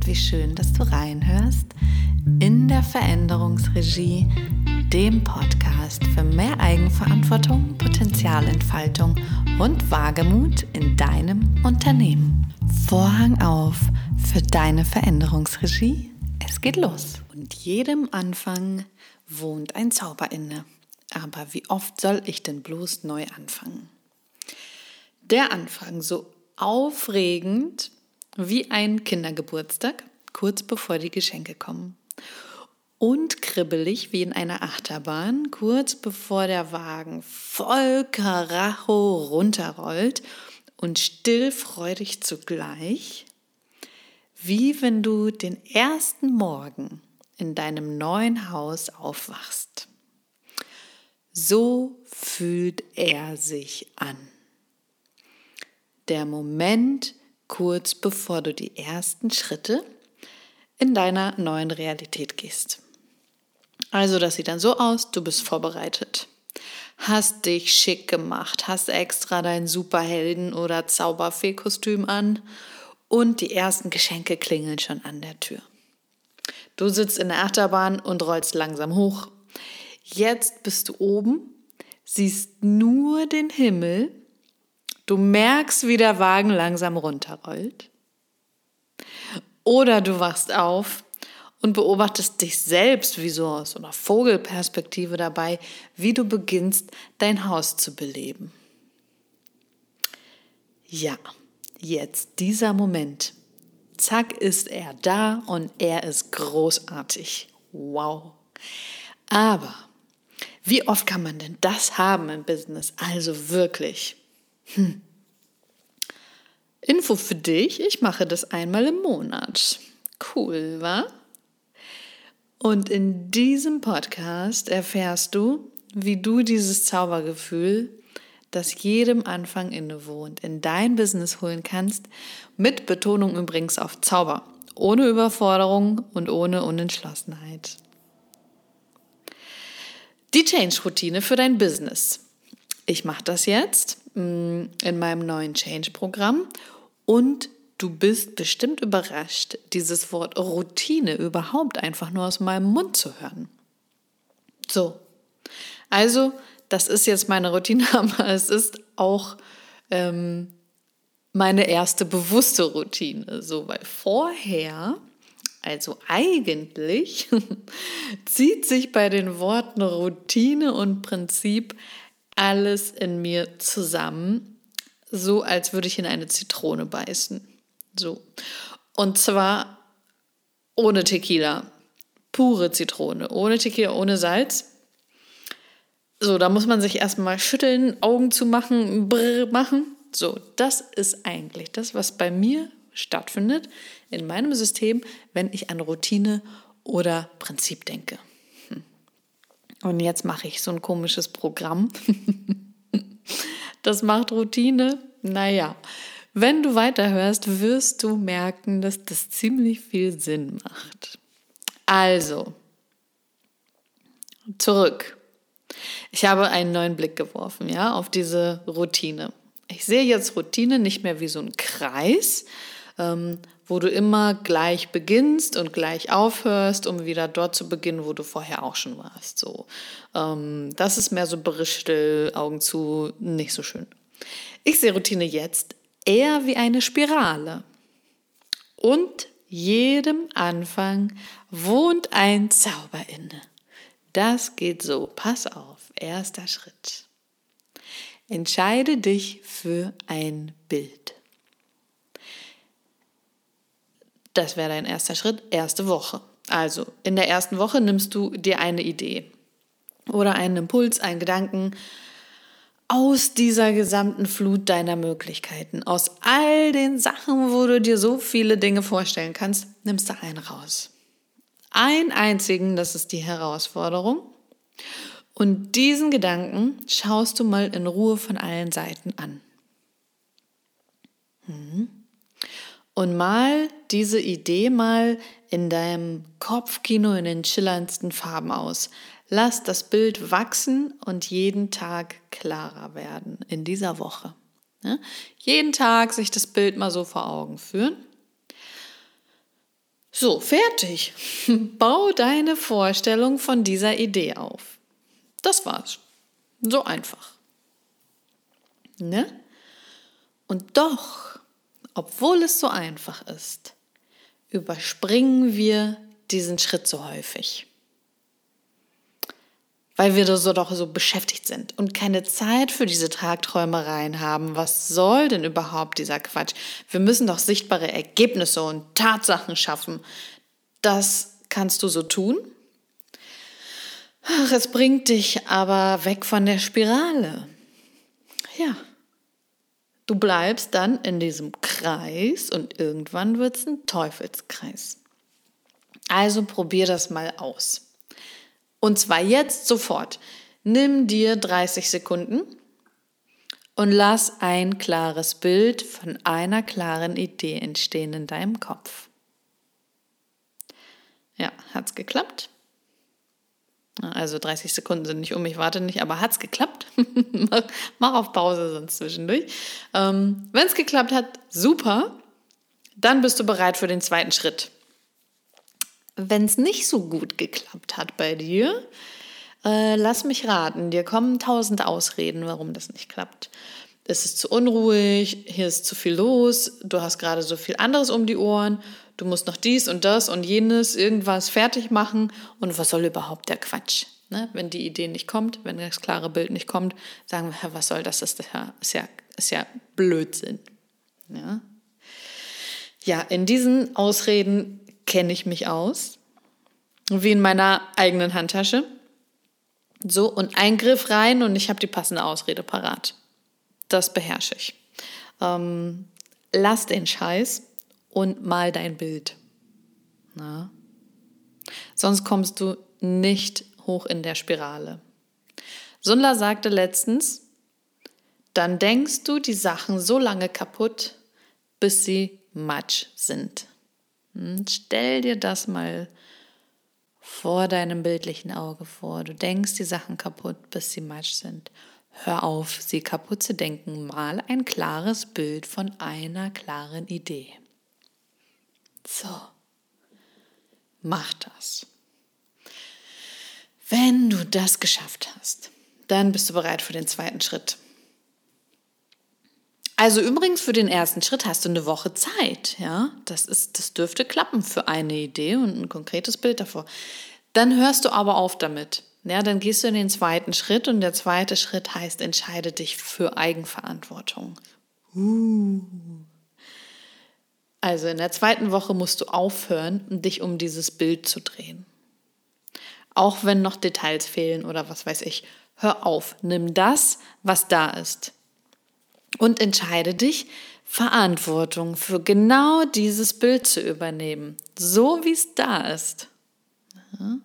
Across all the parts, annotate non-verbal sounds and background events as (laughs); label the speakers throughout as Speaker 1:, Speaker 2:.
Speaker 1: und wie schön, dass du reinhörst in der Veränderungsregie, dem Podcast für mehr Eigenverantwortung, Potenzialentfaltung und Wagemut in deinem Unternehmen. Vorhang auf für deine Veränderungsregie. Es geht los. Und jedem Anfang wohnt ein Zauber inne. Aber wie oft soll ich denn bloß neu anfangen? Der Anfang, so aufregend wie ein Kindergeburtstag, kurz bevor die Geschenke kommen. Und kribbelig wie in einer Achterbahn, kurz bevor der Wagen voll Karacho runterrollt und stillfreudig zugleich, wie wenn du den ersten Morgen in deinem neuen Haus aufwachst. So fühlt er sich an. Der Moment, kurz bevor du die ersten Schritte in deiner neuen Realität gehst. Also das sieht dann so aus, du bist vorbereitet. Hast dich schick gemacht, hast extra dein Superhelden- oder Zauberfee-Kostüm an und die ersten Geschenke klingeln schon an der Tür. Du sitzt in der Achterbahn und rollst langsam hoch. Jetzt bist du oben, siehst nur den Himmel Du merkst, wie der Wagen langsam runterrollt. Oder du wachst auf und beobachtest dich selbst wie so aus einer Vogelperspektive dabei, wie du beginnst, dein Haus zu beleben. Ja, jetzt dieser Moment. Zack ist er da und er ist großartig. Wow. Aber wie oft kann man denn das haben im Business? Also wirklich. Hm. Info für dich, ich mache das einmal im Monat. Cool, wa? Und in diesem Podcast erfährst du, wie du dieses Zaubergefühl, das jedem Anfang innewohnt, in dein Business holen kannst, mit Betonung übrigens auf Zauber, ohne Überforderung und ohne Unentschlossenheit. Die Change-Routine für dein Business. Ich mache das jetzt in meinem neuen Change-Programm und du bist bestimmt überrascht, dieses Wort Routine überhaupt einfach nur aus meinem Mund zu hören. So, also das ist jetzt meine Routine, (laughs) aber es ist auch ähm, meine erste bewusste Routine. So, weil vorher, also eigentlich, (laughs) zieht sich bei den Worten Routine und Prinzip alles in mir zusammen, so als würde ich in eine Zitrone beißen. So. Und zwar ohne Tequila. Pure Zitrone. Ohne Tequila, ohne Salz. So, da muss man sich erstmal schütteln, Augen zu machen, brr machen. So, das ist eigentlich das, was bei mir stattfindet in meinem System, wenn ich an Routine oder Prinzip denke. Und jetzt mache ich so ein komisches Programm. das macht Routine. Naja, wenn du weiterhörst, wirst du merken, dass das ziemlich viel Sinn macht. Also, zurück. Ich habe einen neuen Blick geworfen, ja, auf diese Routine. Ich sehe jetzt Routine nicht mehr wie so ein Kreis, ähm, wo du immer gleich beginnst und gleich aufhörst, um wieder dort zu beginnen, wo du vorher auch schon warst. So, ähm, das ist mehr so berichtel, Augen zu, nicht so schön. Ich sehe Routine jetzt eher wie eine Spirale. Und jedem Anfang wohnt ein Zauber inne. Das geht so. Pass auf. Erster Schritt. Entscheide dich für ein Bild. Das wäre dein erster Schritt, erste Woche. Also in der ersten Woche nimmst du dir eine Idee oder einen Impuls, einen Gedanken aus dieser gesamten Flut deiner Möglichkeiten, aus all den Sachen, wo du dir so viele Dinge vorstellen kannst, nimmst du einen raus. Einen einzigen, das ist die Herausforderung. Und diesen Gedanken schaust du mal in Ruhe von allen Seiten an. Mhm und mal diese Idee mal in deinem Kopfkino in den schillerndsten Farben aus. Lass das Bild wachsen und jeden Tag klarer werden in dieser Woche. Ja? Jeden Tag sich das Bild mal so vor Augen führen. So, fertig. (laughs) Bau deine Vorstellung von dieser Idee auf. Das war's. So einfach. Ne? Und doch, obwohl es so einfach ist, überspringen wir diesen Schritt so häufig. Weil wir so doch so beschäftigt sind und keine Zeit für diese Tagträumereien haben. Was soll denn überhaupt dieser Quatsch? Wir müssen doch sichtbare Ergebnisse und Tatsachen schaffen. Das kannst du so tun. Ach, es bringt dich aber weg von der Spirale. Ja. Du bleibst dann in diesem Kreis und irgendwann wird es ein Teufelskreis. Also probier das mal aus. Und zwar jetzt sofort. Nimm dir 30 Sekunden und lass ein klares Bild von einer klaren Idee entstehen in deinem Kopf. Ja, hat's geklappt? Also 30 Sekunden sind nicht um, ich warte nicht, aber hat's geklappt? (laughs) Mach auf Pause sonst zwischendurch. Ähm, Wenn es geklappt hat, super. Dann bist du bereit für den zweiten Schritt. Wenn es nicht so gut geklappt hat bei dir, äh, lass mich raten, dir kommen tausend Ausreden, warum das nicht klappt. Es ist zu unruhig, hier ist zu viel los, du hast gerade so viel anderes um die Ohren, du musst noch dies und das und jenes, irgendwas fertig machen und was soll überhaupt der Quatsch? Ne? Wenn die Idee nicht kommt, wenn das klare Bild nicht kommt, sagen wir, was soll das? Das ist ja, ist ja, Blödsinn. Ja? ja, in diesen Ausreden kenne ich mich aus, wie in meiner eigenen Handtasche. So, und ein Griff rein und ich habe die passende Ausrede parat. Das beherrsche ich. Ähm, lass den Scheiß und mal dein Bild. Na? Sonst kommst du nicht hoch in der Spirale. Sundler sagte letztens, dann denkst du die Sachen so lange kaputt, bis sie Matsch sind. Hm, stell dir das mal vor deinem bildlichen Auge vor. Du denkst die Sachen kaputt, bis sie Matsch sind. Hör auf, sie kaputt zu denken. Mal ein klares Bild von einer klaren Idee. So, mach das. Wenn du das geschafft hast, dann bist du bereit für den zweiten Schritt. Also übrigens für den ersten Schritt hast du eine Woche Zeit, ja? Das ist das dürfte klappen für eine Idee und ein konkretes Bild davor. Dann hörst du aber auf damit. Ja, dann gehst du in den zweiten Schritt und der zweite Schritt heißt entscheide dich für Eigenverantwortung. Uh. Also in der zweiten Woche musst du aufhören, dich um dieses Bild zu drehen. Auch wenn noch Details fehlen oder was weiß ich. Hör auf, nimm das, was da ist und entscheide dich, Verantwortung für genau dieses Bild zu übernehmen, so wie es da ist. Ja.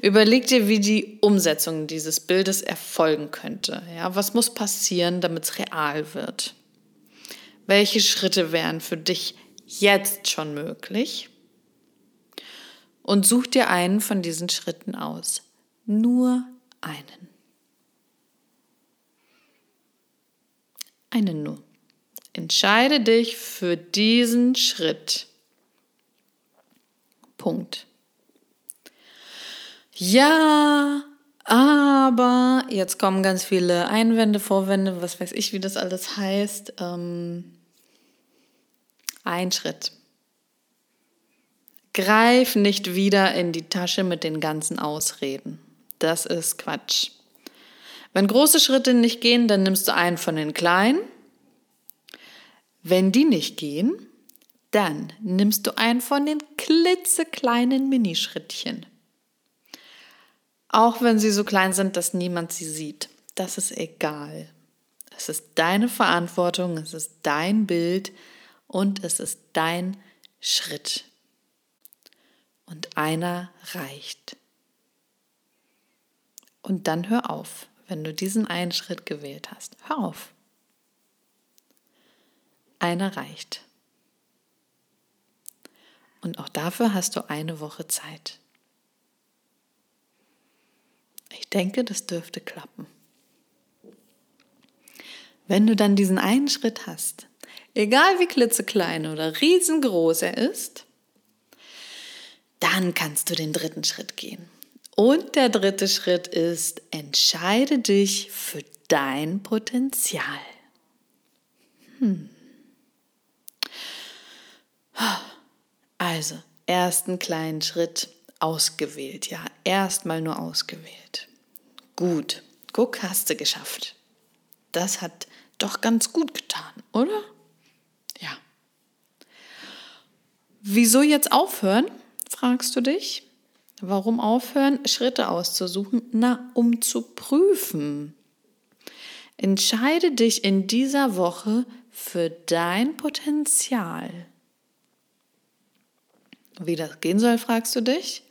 Speaker 1: Überleg dir, wie die Umsetzung dieses Bildes erfolgen könnte. Ja, was muss passieren, damit es real wird? Welche Schritte wären für dich jetzt schon möglich? Und such dir einen von diesen Schritten aus. Nur einen. Einen nur. Entscheide dich für diesen Schritt. Punkt. Ja, aber jetzt kommen ganz viele Einwände, Vorwände, was weiß ich, wie das alles heißt. Ähm, ein Schritt. Greif nicht wieder in die Tasche mit den ganzen Ausreden. Das ist Quatsch. Wenn große Schritte nicht gehen, dann nimmst du einen von den kleinen. Wenn die nicht gehen, dann nimmst du einen von den klitzekleinen Minischrittchen. Auch wenn sie so klein sind, dass niemand sie sieht. Das ist egal. Es ist deine Verantwortung, es ist dein Bild und es ist dein Schritt. Und einer reicht. Und dann hör auf, wenn du diesen einen Schritt gewählt hast. Hör auf. Einer reicht. Und auch dafür hast du eine Woche Zeit. Ich denke, das dürfte klappen. Wenn du dann diesen einen Schritt hast, egal wie klitzeklein oder riesengroß er ist, Dann kannst du den dritten Schritt gehen. Und der dritte Schritt ist, entscheide dich für dein Potenzial. Hm. Also, ersten kleinen Schritt ausgewählt, ja, erstmal nur ausgewählt. Gut, guck, hast du geschafft. Das hat doch ganz gut getan, oder? Ja. Wieso jetzt aufhören, fragst du dich? Warum aufhören, Schritte auszusuchen? Na, um zu prüfen. Entscheide dich in dieser Woche für dein Potenzial. Wie das gehen soll, fragst du dich?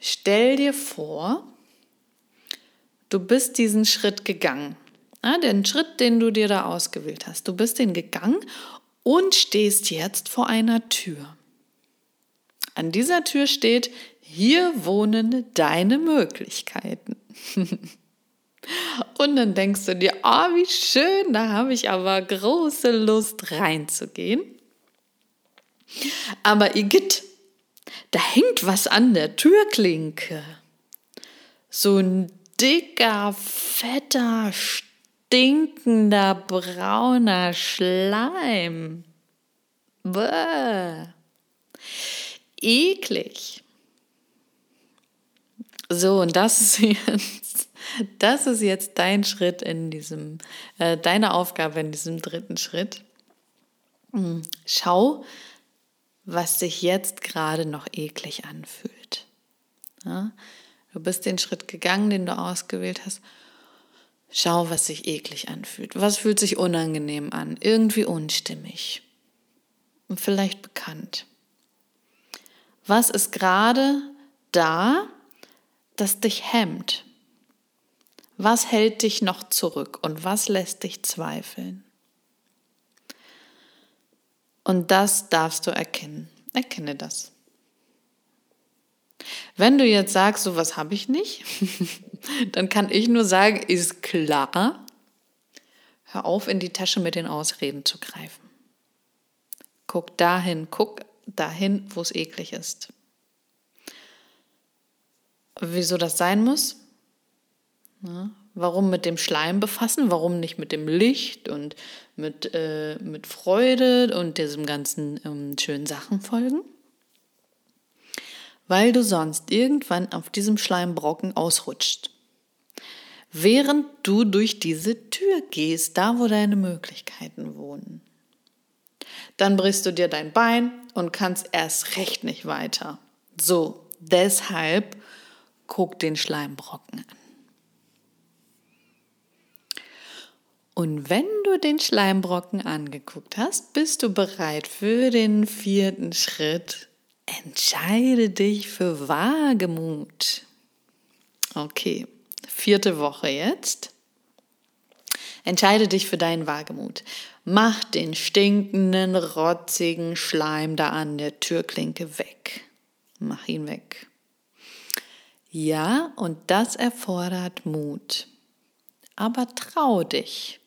Speaker 1: Stell dir vor, du bist diesen Schritt gegangen. Den Schritt, den du dir da ausgewählt hast. Du bist den gegangen und stehst jetzt vor einer Tür. An dieser Tür steht, hier wohnen deine Möglichkeiten. (laughs) und dann denkst du dir, oh, wie schön, da habe ich aber große Lust reinzugehen. Aber Igitt, da hängt was an der Türklinke. So ein dicker, fetter, stinkender, brauner Schleim. Bäh. Eklig. So, und das ist (laughs) jetzt, das ist jetzt dein Schritt in diesem, äh, deine Aufgabe in diesem dritten Schritt. Hm, schau, was sich jetzt gerade noch eklig anfühlt. Ja? Du bist den Schritt gegangen, den du ausgewählt hast. Schau, was sich eklig anfühlt. Was fühlt sich unangenehm an? Irgendwie unstimmig. Und vielleicht bekannt. Was ist gerade da, das dich hemmt? Was hält dich noch zurück und was lässt dich zweifeln? Und das darfst du erkennen. Erkenne das. Wenn du jetzt sagst, so was habe ich nicht, (laughs) dann kann ich nur sagen, ist klar, hör auf, in die Tasche mit den Ausreden zu greifen. Guck dahin, guck dahin, wo es eklig ist. Wieso das sein muss? Ja, warum mit dem Schleim befassen? Warum nicht mit dem Licht und mit, äh, mit Freude und diesem ganzen ähm, schönen Sachen folgen? Weil du sonst irgendwann auf diesem Schleimbrocken ausrutscht. Während du durch diese Tür gehst, da wo deine Möglichkeiten wohnen. Dann brichst du dir dein Bein und kannst erst recht nicht weiter. So, deshalb guck den Schleimbrocken an. Und wenn du den Schleimbrocken angeguckt hast, bist du bereit für den vierten Schritt. Entscheide dich für Wagemut. Okay, vierte Woche jetzt. Entscheide dich für deinen Wagemut. Mach den stinkenden, rotzigen Schleim da an der Türklinke weg. Mach ihn weg. Ja, und das erfordert Mut. Aber trau dich.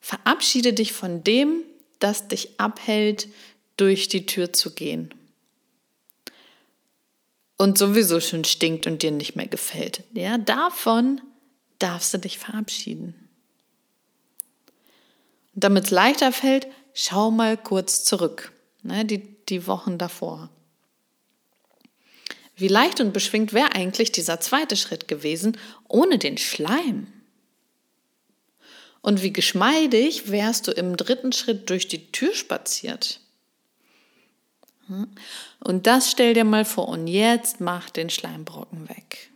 Speaker 1: Verabschiede dich von dem, das dich abhält, durch die Tür zu gehen. Und sowieso schon stinkt und dir nicht mehr gefällt. Ja, davon darfst du dich verabschieden. Und damit es leichter fällt, schau mal kurz zurück, ne, die, die Wochen davor. Wie leicht und beschwingt wäre eigentlich dieser zweite Schritt gewesen ohne den Schleim? Und wie geschmeidig wärst du im dritten Schritt durch die Tür spaziert? Hm? Und das stell dir mal vor und jetzt mach den Schleimbrocken weg.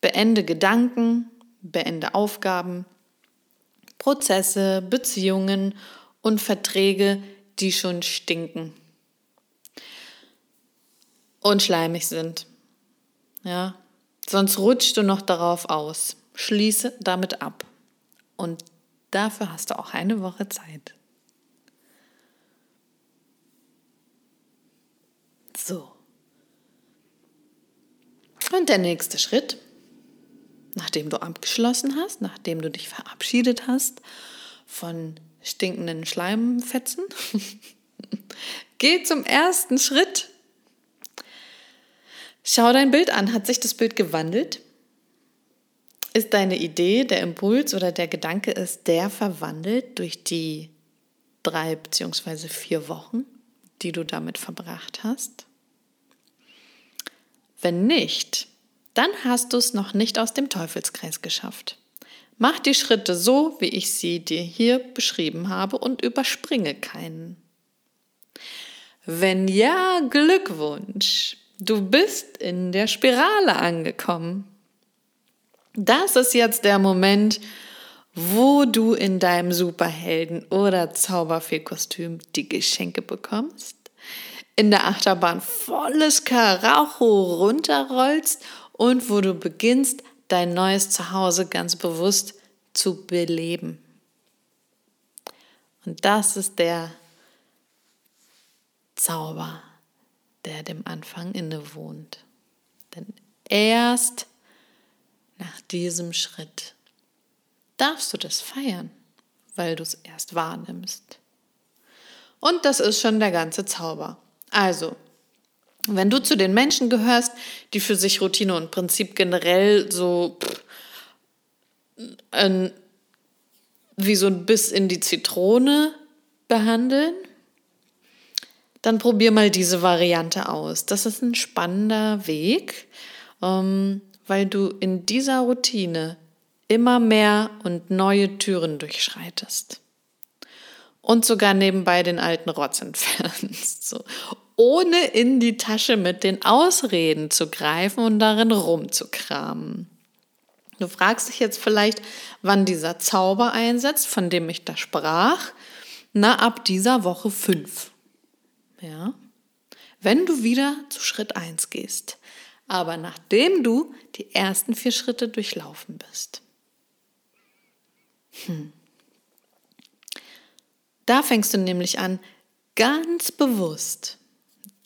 Speaker 1: Beende Gedanken, beende Aufgaben, Prozesse, Beziehungen und Verträge, die schon stinken und schleimig sind. Ja, sonst rutschst du noch darauf aus. Schließe damit ab. Und dafür hast du auch eine Woche Zeit. So. Und der nächste Schritt, nachdem du abgeschlossen hast, nachdem du dich verabschiedet hast von stinkenden Schleimfetzen, (laughs) Geh zum ersten Schritt. Schau dein Bild an. Hat sich das Bild gewandelt? Ist deine Idee, der Impuls oder der Gedanke ist der verwandelt durch die drei beziehungsweise vier Wochen, die du damit verbracht hast? Wenn nicht, dann hast du es noch nicht aus dem Teufelskreis geschafft. Mach die Schritte so, wie ich sie dir hier beschrieben habe und überspringe keinen. Wenn ja, Glückwunsch, du bist in der Spirale angekommen. Das ist jetzt der Moment, wo du in deinem Superhelden- oder Zauberfee-Kostüm die Geschenke bekommst, in der Achterbahn volles Karacho runterrollst und wo du beginnst, dein neues Zuhause ganz bewusst zu beleben. Und das ist der Zauber, der dem Anfang innewohnt. Denn erst nach diesem Schritt darfst du das feiern, weil du es erst wahrnimmst. Und das ist schon der ganze Zauber. Also, wenn du zu den Menschen gehörst, die für sich Routine und Prinzip generell so pff, ein, wie so ein Biss in die Zitrone behandeln, dann probier mal diese Variante aus. Das ist ein spannender Weg, ähm, weil du in dieser Routine immer mehr und neue Türen durchschreitest. Und sogar nebenbei den alten Rotz entfernst. (laughs) So ohne in die Tasche mit den Ausreden zu greifen und darin rumzukramen. Du fragst dich jetzt vielleicht, wann dieser Zauber einsetzt, von dem ich da sprach. Na, ab dieser Woche fünf. Ja. Wenn du wieder zu Schritt eins gehst. Aber nachdem du die ersten vier Schritte durchlaufen bist. Hm. Da fängst du nämlich an, ganz bewusst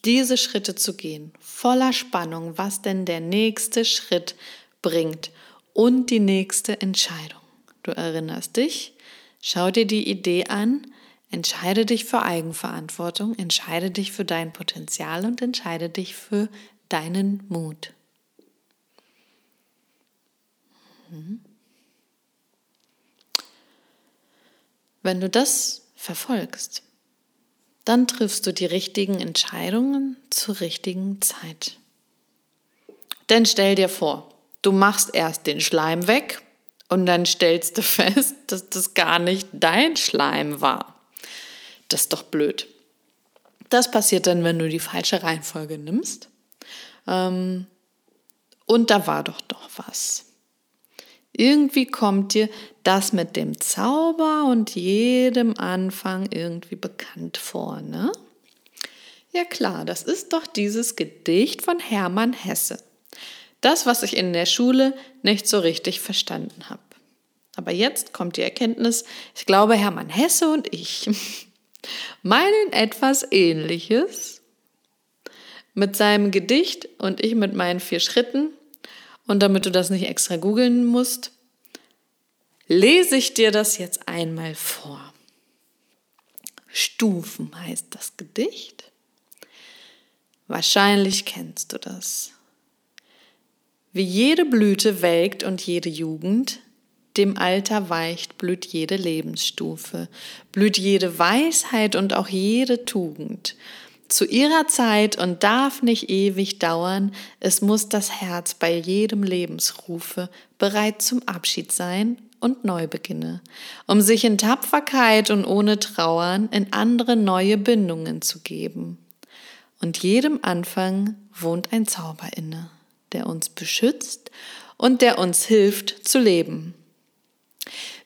Speaker 1: diese Schritte zu gehen, voller Spannung, was denn der nächste Schritt bringt und die nächste Entscheidung. Du erinnerst dich, schau dir die Idee an, entscheide dich für Eigenverantwortung, entscheide dich für dein Potenzial und entscheide dich für deinen Mut. Mhm. Wenn du das verfolgst, dann triffst du die richtigen Entscheidungen zur richtigen Zeit. Denn stell dir vor, du machst erst den Schleim weg und dann stellst du (laughs) fest, dass das gar nicht dein Schleim war. Das ist doch blöd. Das passiert dann, wenn du die falsche Reihenfolge nimmst. Ähm, und da war doch doch was. Irgendwie kommt dir das mit dem Zauber und jedem Anfang irgendwie bekannt vor, ne? Ja klar, das ist doch dieses Gedicht von Hermann Hesse. Das, was ich in der Schule nicht so richtig verstanden habe. Aber jetzt kommt die Erkenntnis, ich glaube, Hermann Hesse und ich (laughs) meinen etwas Ähnliches mit seinem Gedicht und ich mit meinen vier Schritten und damit du das nicht extra googeln musst, lese ich dir das jetzt einmal vor. Stufen heißt das Gedicht. Wahrscheinlich kennst du das. Wie jede Blüte welkt und jede Jugend, dem Alter weicht, blüht jede Lebensstufe, blüht jede Weisheit und auch jede Tugend zu ihrer Zeit und darf nicht ewig dauern, es muss das Herz bei jedem Lebensrufe bereit zum Abschied sein und Neubeginne, um sich in Tapferkeit und ohne Trauern in andere neue Bindungen zu geben. Und jedem Anfang wohnt ein Zauber inne, der uns beschützt und der uns hilft zu leben.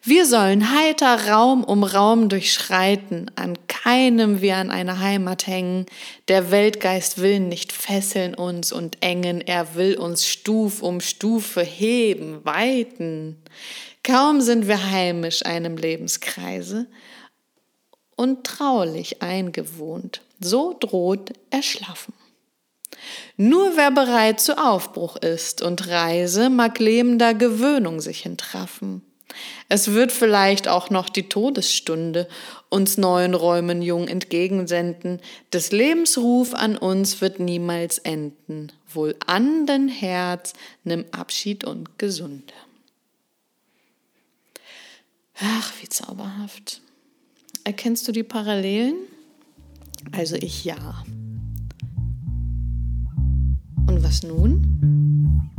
Speaker 1: Wir sollen heiter Raum um Raum durchschreiten, an keinem wir an eine Heimat hängen. Der Weltgeist will nicht fesseln uns und engen, er will uns Stuf um Stufe heben, weiten. Kaum sind wir heimisch einem Lebenskreise und traulich eingewohnt, so droht Erschlaffen. Nur wer bereit zu Aufbruch ist und Reise, mag lebender Gewöhnung sich entraffen Es wird vielleicht auch noch die Todesstunde uns neuen Räumen jung entgegensenden. Des Lebensruf an uns wird niemals enden. Wohl an den Herz, nimm Abschied und Gesunde. Ach, wie zauberhaft. Erkennst du die Parallelen? Also ich ja. Und was nun?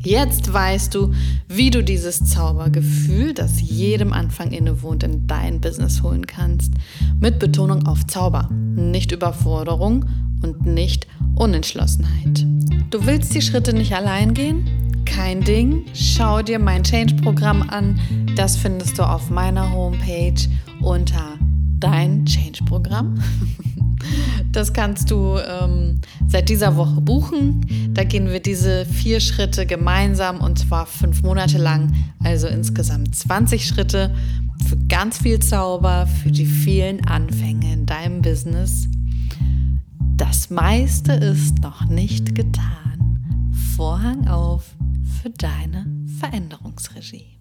Speaker 1: Jetzt weißt du, wie du dieses Zaubergefühl, das jedem Anfang innewohnt, in dein Business holen kannst. Mit Betonung auf Zauber, nicht Überforderung und nicht Unentschlossenheit. Du willst die Schritte nicht allein gehen? Kein Ding. Schau dir mein Change-Programm an. Das findest du auf meiner Homepage unter Dein Change-Programm. (laughs) Das kannst du ähm, seit dieser Woche buchen. Da gehen wir diese vier Schritte gemeinsam und zwar fünf Monate lang, also insgesamt 20 Schritte für ganz viel Zauber, für die vielen Anfänge in deinem Business. Das meiste ist noch nicht getan. Vorhang auf für deine Veränderungsregie.